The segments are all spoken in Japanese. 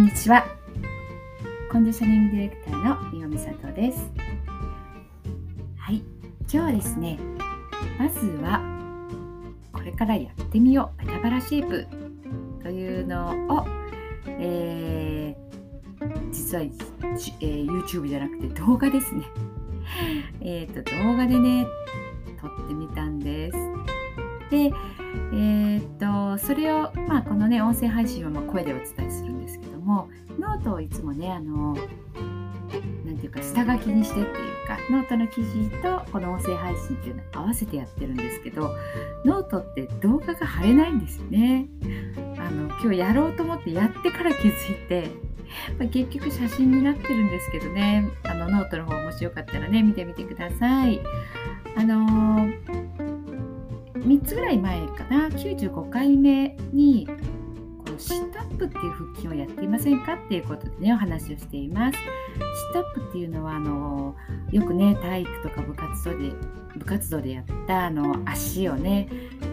んにちは。コンディショニングディレクターの三尾美里です。はい。今日はですねまずはこれからやってみよう。ペタバラシェイプというのを、えー、実は、えー、YouTube じゃなくて動画ですね。えっと動画でね撮ってみたんです。でえー、とそれを、まあ、このね音声配信はま声でお伝えするんもノートをいつもねあのなんていうか下書きにしてっていうかノートの記事とこの音声配信っていうのを合わせてやってるんですけどノートって動画が貼れないんですよね。あの今日やろうと思ってやってから気づいて、まあ、結局写真になってるんですけどねあのノートの方もしよかったらね見てみてください。あのー3つぐらい前かな？95回目にシットアップっていう腹筋をやっていませんかっていうことでねお話をしています。シットアップっていうのはあのよくね体育とか部活動で部活動でやったあの足をね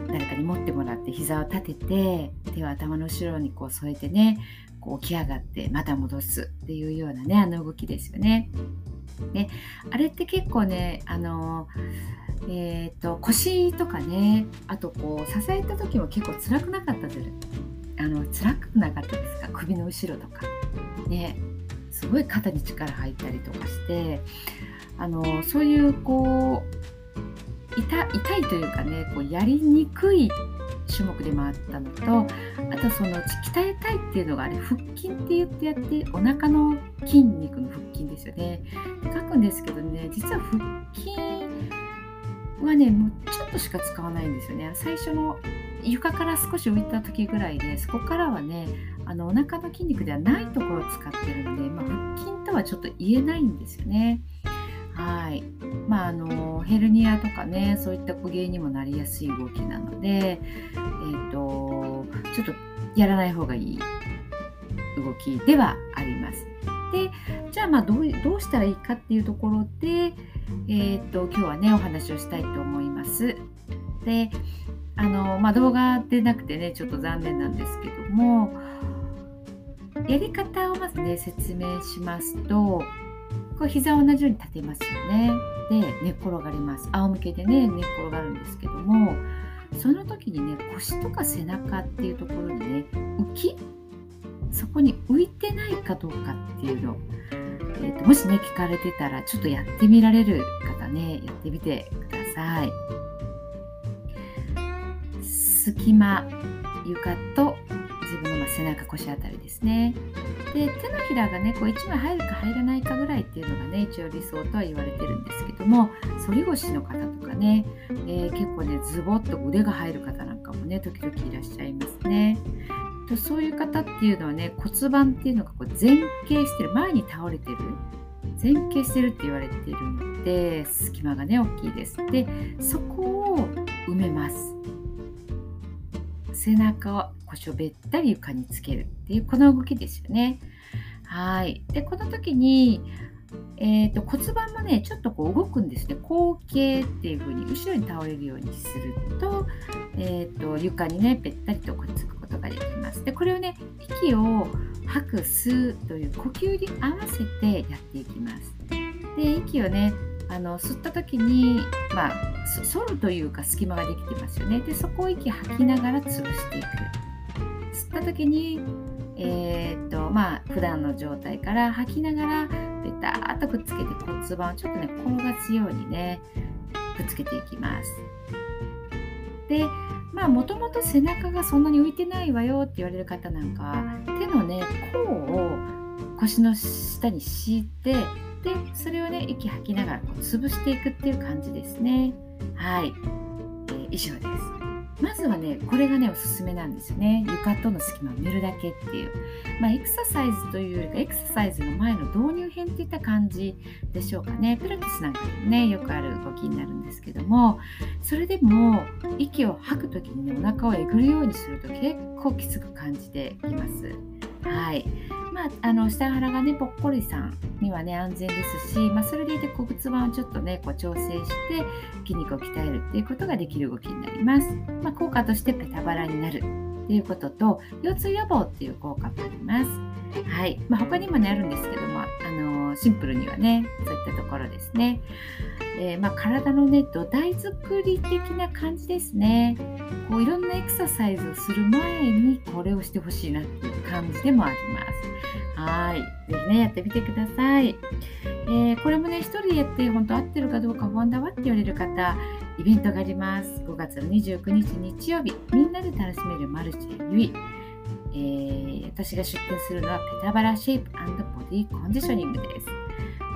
誰かに持ってもらって膝を立てて手を頭の後ろにこう添えてねこう起き上がってまた戻すっていうようなねあの動きですよね。であれって結構ねあのえーと、腰とかねあとこう支えた時も結構辛くなかったですあの辛くなかったですか？首の後ろとか。ね。すごい肩に力入ったりとかして。あのそういうこう痛いというかねこうやりにくい種目でもあったのとあとその鍛えたいっていうのがあれ腹筋って言ってやってお腹の筋肉の腹筋ですよね。書くんですけどね実は腹筋はねもうちょっとしか使わないんですよね。最初の床から少し浮いた時ぐらいでそこからはねあのお腹の筋肉ではないところを使ってるので、まあ、腹筋とはちょっと言えないんですよね。はいまあ、あのヘルニアとかねそういった固形にもなりやすい動きなので、えーと、ちょっとやらない方がいい動きではあります。でじゃあまあどうどうしたらいいかっていうところで、えー、っと今日はねお話をしたいと思います。であの、まあ、動画でなくてねちょっと残念なんですけどもやり方をまずね説明しますとこう膝を同じように立てますよね。で寝っ転がります。仰向けでね寝っ転がるんですけどもその時にね腰とか背中っていうところにね浮きそこに浮いてないかどうかっていうの、えーと、もしね聞かれてたらちょっとやってみられる方ねやってみてください隙間床と自分の背中腰あたりですね。で手のひらがねこう1枚入るか入らないかぐらいっていうのがね一応理想とは言われてるんですけども反り腰の方とかね、えー、結構ねズボッと腕が入る方なんかもね時々いらっしゃいますね。とそういう方っていうのはね骨盤っていうのがこう前傾してる前に倒れてる前傾してるって言われているので隙間がね大きいです。でそこを埋めます。背中を腰をべったり床につけるっていうこの動きですよねはいでこの時にえーと、骨盤もねちょっとこう動くんですね後傾っていう風に後ろに倒れるようにすると,、えーと床にねぺったりとくっつくことができます。でこれをね息を吐く吸うという呼吸に合わせてやっていきます。で息をねあの吸った時にまあ反るというか隙間ができてますよね。でそこを息吐きながら潰していく。吸った時にえー、っとまあ普段の状態から吐きながらペターっとくっつけて骨盤をちょっとね転がすようにねくっつけていきます。でまあもともと背中がそんなに浮いてないわよって言われる方なんかは手のね甲を腰の下に敷いてでそれをね息吐きながらこう潰していくっていう感じですね。はい、えー、以上です。まずはねこれがねおすすめなんですよね。床との隙間を埋めるだけっていう、まあ、エクササイズというよりかエクササイズの前の導入編っていった感じでしょうかね。ピラクティスなんかでもねよくある動きになるんですけども。それでも息を吐く時にねお腹をえぐるようにすると結構きつく感じてきます。はい。まあ、あの下腹がねぽっこりさんにはね安全ですし、まあ、それでいて骨盤をちょっとねこう調整して筋肉を鍛えるっていうことができる動きになります、まあ、効果としてペタバラになる。っていうことと腰痛予防っていう効果もあります。はい。まあ、他にもねあるんですけど、シンプルにはねそういったところですね。えー、まあ、体のね土台作り的な感じですね。こういろんなエクササイズをする前にこれをしてほしいなっていう感じでもあります。はい。ぜひね、やってみてください。えー、これもね、一人でやって本当合ってるかどうか不安だわって言われる方、イベントがあります。5月の29日日曜日、みんなで楽しめるマルチェユイ。えー、私が出店するのはペタバラシェイプボディコンディショニングです。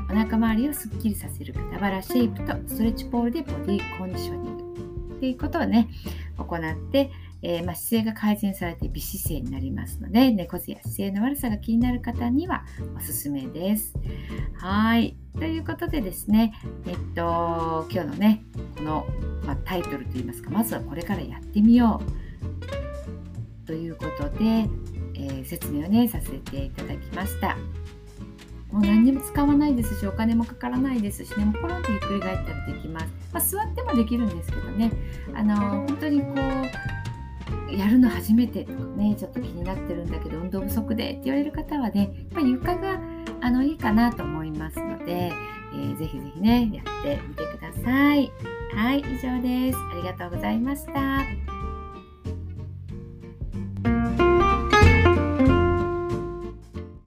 お腹周りをすっきりさせるペタバラシェイプとストレッチポールでボディコンディショニングっていうことをね、行って、えー、まあ、姿勢が改善されて美姿勢になりますので猫背や姿勢の悪さが気になる方にはおすすめです。はいということでですねえっと今日のねこの、まあ、タイトルといいますかまずはこれからやってみようということで、えー、説明をねさせていただきました。もう何にも使わないですしお金もかからないですしねもうポロンとひっくり返ったらできます、まあ、座ってもできるんですけどねあの本当にこうやるの初めてとかねちょっと気になってるんだけど運動不足でって言われる方はねやっぱり床があのいいかなと思いますので、えー、ぜひぜひねやってみてください。はい以上です。ありがとうございました。